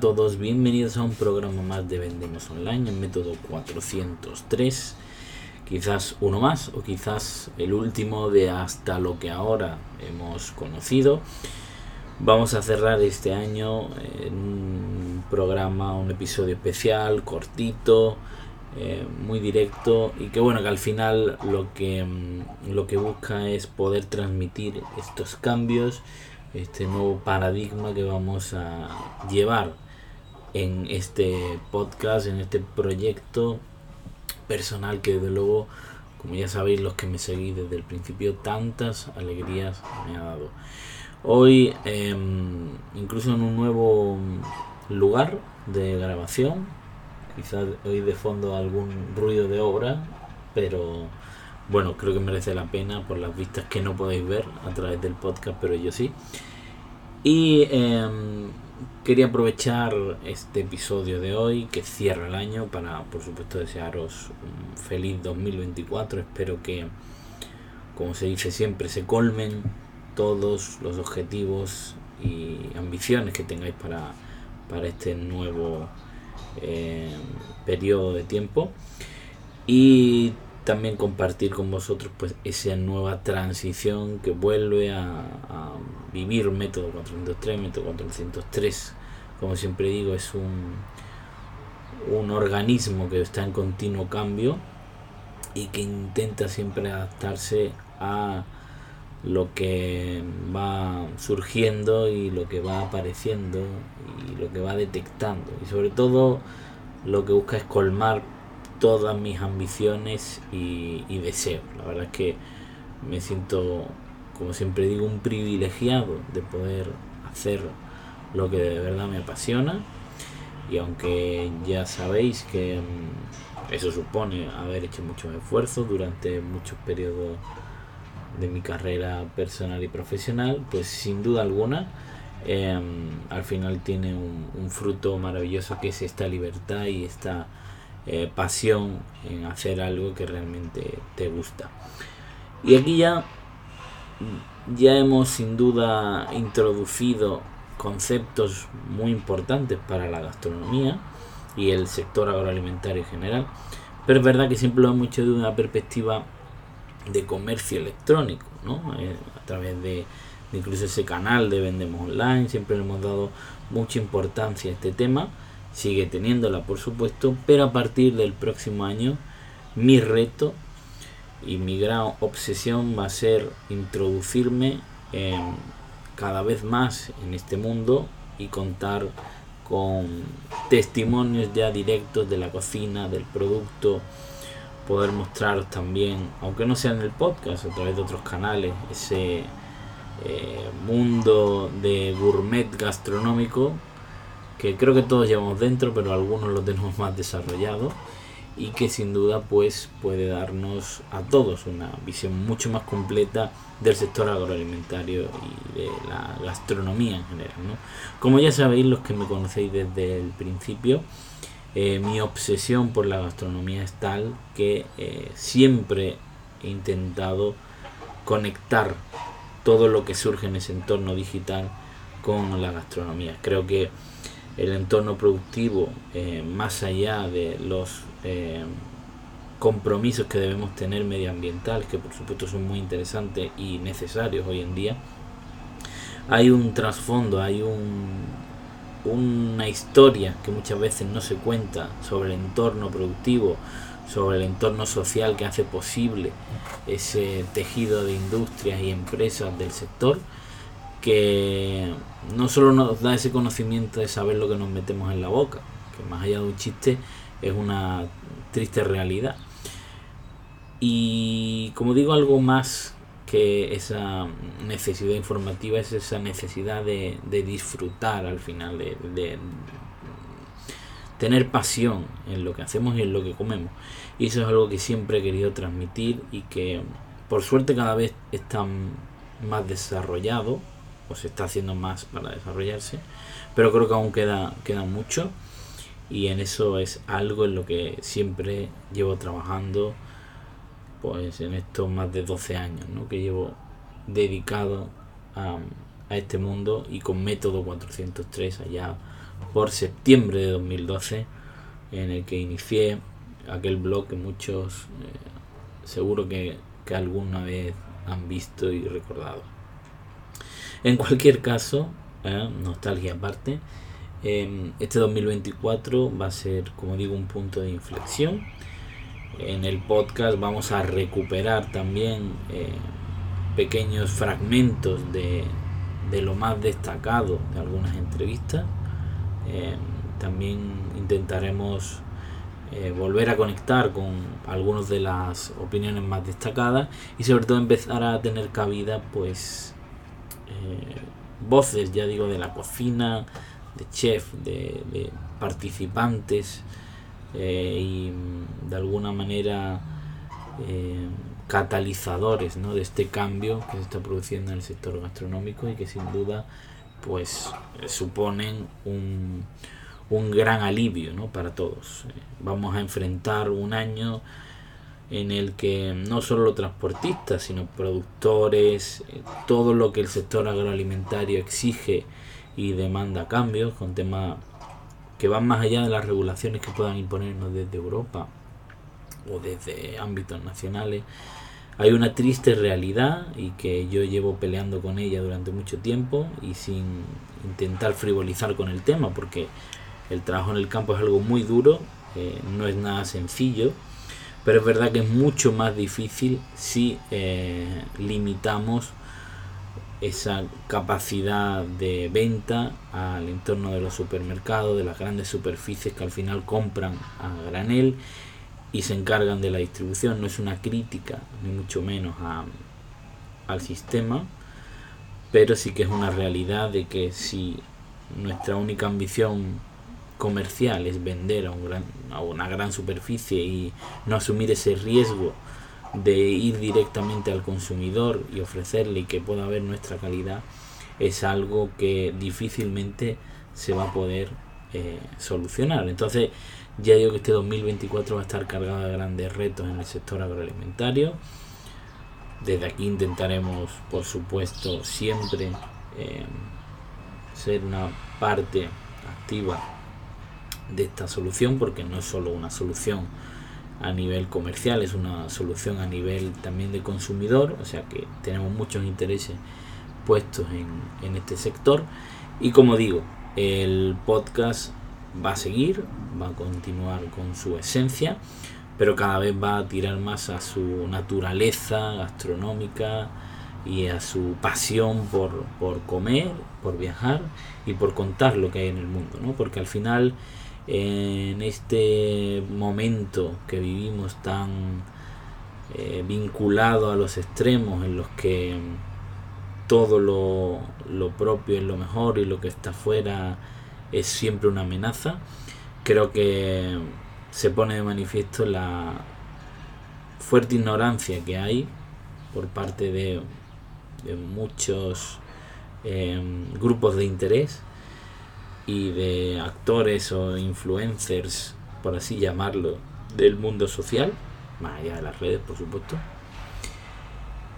todos, bienvenidos a un programa más de Vendemos Online, en método 403. Quizás uno más o quizás el último de hasta lo que ahora hemos conocido. Vamos a cerrar este año en un programa, un episodio especial, cortito, eh, muy directo y que bueno que al final lo que, mm, lo que busca es poder transmitir estos cambios este nuevo paradigma que vamos a llevar en este podcast, en este proyecto personal que desde luego, como ya sabéis los que me seguís desde el principio, tantas alegrías me ha dado. Hoy, em, incluso en un nuevo lugar de grabación, quizás hoy de fondo algún ruido de obra, pero bueno, creo que merece la pena por las vistas que no podéis ver a través del podcast, pero yo sí. Y em, quería aprovechar este episodio de hoy que cierra el año para, por supuesto, desearos un feliz 2024. Espero que, como se dice siempre, se colmen todos los objetivos y ambiciones que tengáis para, para este nuevo em, periodo de tiempo. Y también compartir con vosotros pues esa nueva transición que vuelve a, vivir método 403, método 403, como siempre digo, es un, un organismo que está en continuo cambio y que intenta siempre adaptarse a lo que va surgiendo y lo que va apareciendo y lo que va detectando. Y sobre todo lo que busca es colmar todas mis ambiciones y, deseos. La verdad es que me siento, como siempre digo, un privilegiado de poder hacer lo que de verdad me apasiona. Y aunque ya sabéis que mm, eso supone haber hecho muchos esfuerzos durante muchos periodos de mi carrera personal y profesional, pues sin duda alguna em, al final tiene un, un, fruto maravilloso que es esta libertad y esta eh, pasión en hacer algo que realmente te gusta. Y aquí ya, ya hemos sin duda introducido conceptos muy importantes para la gastronomía y el sector agroalimentario en general, pero es verdad que siempre lo hemos hecho de una perspectiva de comercio electrónico, ¿no? Eh, a través de, de incluso ese canal de Vendemos Online, siempre le hemos dado mucha importancia a este tema sigue teniéndola por supuesto, pero a partir del próximo año mi reto y mi gran obsesión va a ser introducirme cada vez más en este mundo y contar con testimonios ya directos de la cocina, del producto, poder mostrar también, aunque no sea en el podcast, a través de otros canales, ese eh, mundo de gourmet gastronómico que creo que todos llevamos dentro, pero algunos lo tenemos más desarrollado y que sin duda pues puede darnos a todos una visión mucho más completa del sector agroalimentario y de la gastronomía en general. Como ya sabéis los que me conocéis desde el principio, eh, mi obsesión por la gastronomía es tal que eh, siempre he intentado conectar todo lo que surge en ese entorno digital con la gastronomía. Creo que el entorno productivo eh, más allá de los eh, compromisos que debemos tener medioambientales, que por supuesto son muy interesantes y necesarios hoy en día, hay un trasfondo, hay un, una historia que muchas veces no se cuenta sobre el entorno productivo, sobre el entorno social que hace posible ese tejido de industrias y empresas del sector que no solo nos da ese conocimiento de saber lo que nos metemos en la boca, que más allá de un chiste es una triste realidad. Y como digo, algo más que esa necesidad informativa es esa necesidad de, disfrutar al final, de, de, tener pasión en lo que hacemos y en lo que comemos. Y eso es algo que siempre he querido transmitir y que por suerte cada vez está más desarrollado se está haciendo más para desarrollarse, pero creo que aún queda, queda mucho y en eso es algo en lo que siempre llevo trabajando pues en estos más de 12 años ¿no? que llevo dedicado a, a, este mundo y con método 403 allá por septiembre de 2012 en el que inicié aquel blog que muchos eh, seguro que, que alguna vez han visto y recordado. En cualquier caso, ¿eh? nostalgia aparte, em, este 2024 va a ser, como digo, un punto de inflexión. En el podcast vamos a recuperar también eh, pequeños fragmentos de, de, lo más destacado de algunas entrevistas. Em, también intentaremos eh, volver a conectar con algunas de las opiniones más destacadas y sobre todo empezar a tener cabida pues voces, ya digo, de la cocina, de chef, de, participantes eh, y mm, de alguna manera eh, catalizadores ¿no? de este cambio que se está produciendo en el sector gastronómico y que sin duda pues suponen un, un gran alivio ¿no? para todos. Eh, vamos a enfrentar un año en el que no solo los transportistas, sino productores, eh, todo lo que el sector agroalimentario exige y demanda cambios, con temas que van más allá de las regulaciones que puedan imponernos desde Europa o desde ámbitos nacionales. Hay una triste realidad y que yo llevo peleando con ella durante mucho tiempo y sin intentar frivolizar con el tema, porque el trabajo en el campo es algo muy duro, eh, no es nada sencillo pero es verdad que es mucho más difícil si eh, limitamos esa capacidad de venta al entorno de los supermercados, de las grandes superficies que al final compran a granel y se encargan de la distribución. No es una crítica, ni mucho menos al sistema, pero sí que es una realidad de que si nuestra única ambición comercial es vender a, un gran, a una gran superficie y no asumir ese riesgo de ir directamente al consumidor y ofrecerle que pueda ver nuestra calidad es algo que difícilmente se va a poder eh, solucionar. Entonces ya digo que este 2024 va a estar cargado de grandes retos en el sector agroalimentario. Desde aquí intentaremos, por supuesto, siempre eh, ser una parte activa de esta solución porque no es solo una solución a nivel comercial, es una solución a nivel también de consumidor, o sea que tenemos muchos intereses puestos en, en este sector y como digo, el podcast va a seguir, va a continuar con su esencia, pero cada vez va a tirar más a su naturaleza gastronómica y a su pasión por, por comer, por viajar y por contar lo que hay en el mundo, ¿no? Porque al final en este momento que vivimos tan eh, vinculado a los extremos en los que todo lo, lo, propio es lo mejor y lo que está fuera es siempre una amenaza, creo que se pone de manifiesto la fuerte ignorancia que hay por parte de, muchos eh, grupos de interés y de actores o influencers, por así llamarlo, del mundo social, más allá de las redes, por supuesto.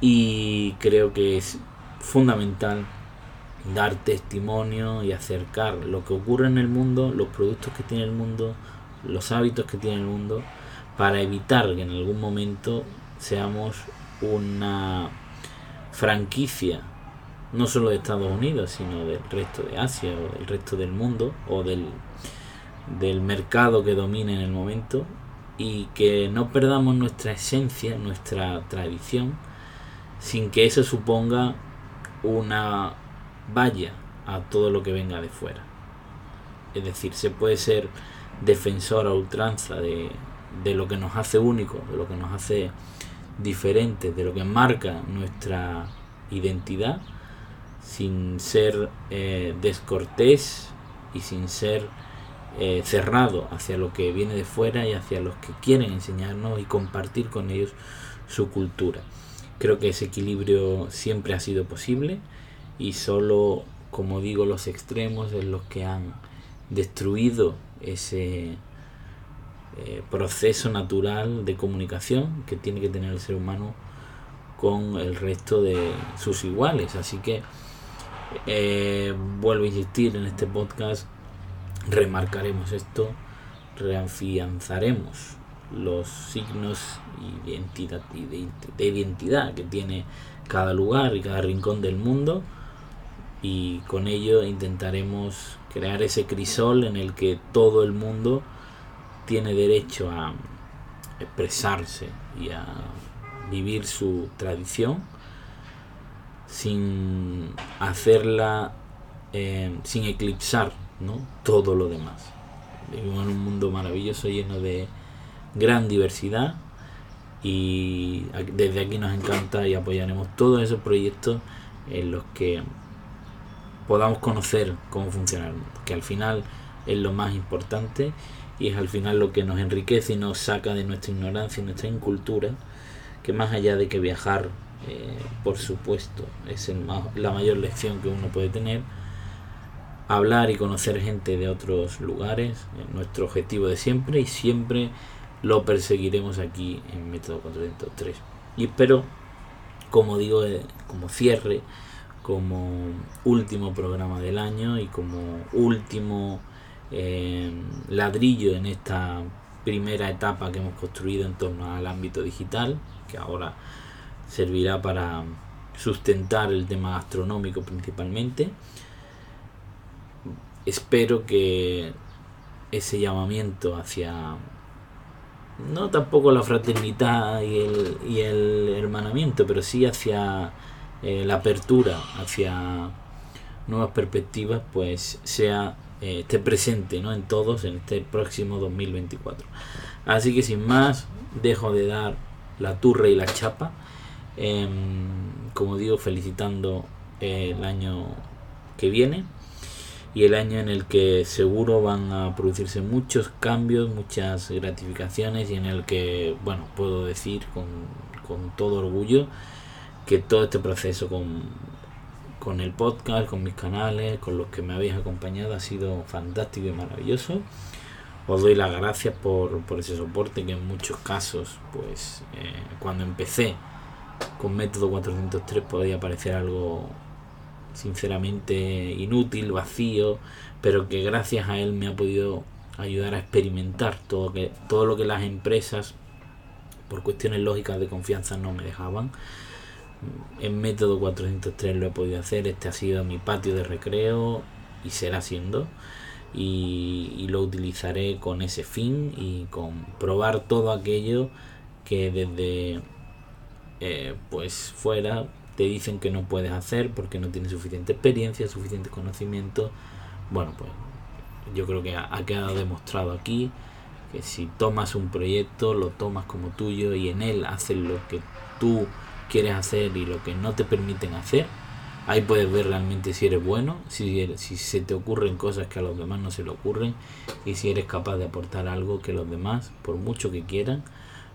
Y creo que es fundamental dar testimonio y acercar lo que ocurre en el mundo, los productos que tiene el mundo, los hábitos que tiene el mundo, para evitar que en algún momento seamos una franquicia no solo de Estados Unidos, sino del resto de Asia o del resto del mundo o del, del mercado que domina en el momento y que no perdamos nuestra esencia, nuestra tradición, sin que eso suponga una valla a todo lo que venga de fuera. Es decir, se puede ser defensor a ultranza de, de lo que nos hace único, de lo que nos hace diferentes, de lo que marca nuestra identidad, sin ser eh, descortés y sin ser eh, cerrado hacia lo que viene de fuera y hacia los que quieren enseñarnos y compartir con ellos su cultura. Creo que ese equilibrio siempre ha sido posible y solo, como digo, los extremos es los que han destruido ese eh, proceso natural de comunicación que tiene que tener el ser humano con el resto de sus iguales. Así que eh, vuelvo a insistir en este podcast, remarcaremos esto, reafianzaremos los signos de identidad, de identidad que tiene cada lugar y cada rincón del mundo. Y con ello intentaremos crear ese crisol en el que todo el mundo tiene derecho a expresarse y a vivir su tradición sin hacerla, eh, sin eclipsar ¿no? todo lo demás. Vivimos en un mundo maravilloso lleno de gran diversidad y desde aquí nos encanta y apoyaremos todos esos proyectos en los que podamos conocer cómo funciona el mundo, que al final es lo más importante y es al final lo que nos enriquece y nos saca de nuestra ignorancia y nuestra incultura, que más allá de que viajar, eh, por supuesto, es la mayor lección que uno puede tener, hablar y conocer gente de otros lugares es nuestro objetivo de siempre y siempre lo perseguiremos aquí en Método 403. Y espero, como digo, eh, como cierre, como último programa del año y como último eh, ladrillo en esta primera etapa que hemos construido en torno al ámbito digital, que ahora servirá para sustentar el tema gastronómico principalmente. Espero que ese llamamiento hacia no tampoco la fraternidad y el, y el hermanamiento, pero sí hacia eh, la apertura, hacia nuevas perspectivas, pues sea eh, esté presente ¿no? en todos en este próximo 2024. Así que sin más, dejo de dar la turra y la chapa. Em, como digo, felicitando el año que viene y el año en el que seguro van a producirse muchos cambios, muchas gratificaciones y en el que, bueno, puedo decir con, con todo orgullo que todo este proceso con, con el podcast, con mis canales, con los que me habéis acompañado, ha sido fantástico y maravilloso. Os doy las gracias por, ese soporte que en muchos casos, pues eh, cuando empecé con método 403 podía parecer algo sinceramente inútil, vacío, pero que gracias a él me ha podido ayudar a experimentar todo, que, todo lo que las empresas, por cuestiones lógicas de confianza, no me dejaban en método 403 lo he podido hacer, este ha sido mi patio de recreo y será siendo. Y, lo utilizaré con ese fin y con probar todo aquello que desde eh, pues fuera te dicen que no puedes hacer porque no tienes suficiente experiencia, suficiente conocimiento. Bueno, pues yo creo que ha, quedado demostrado aquí que si tomas un proyecto, lo tomas como tuyo y en él haces lo que tú quieres hacer y lo que no te permiten hacer. Ahí puedes ver realmente si eres bueno, si, si se te ocurren cosas que a los demás no se le ocurren y si eres capaz de aportar algo que los demás, por mucho que quieran,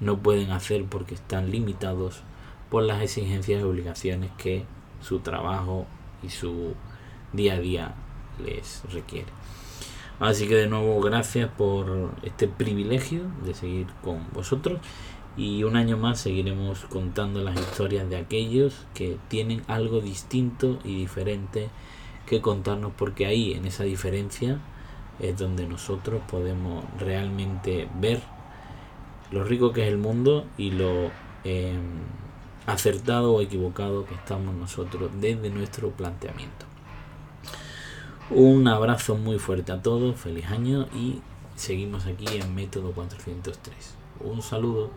no pueden hacer porque están limitados por las exigencias y obligaciones que su trabajo y su día a día les requiere. Así que de nuevo gracias por este privilegio de seguir con vosotros y un año más seguiremos contando las historias de aquellos que tienen algo distinto y diferente que contarnos porque ahí en esa diferencia es donde nosotros podemos realmente ver lo rico que es el mundo y lo em, acertado o equivocado que estamos nosotros desde nuestro planteamiento. Un abrazo muy fuerte a todos, feliz año y seguimos aquí en Método 403. Un saludo.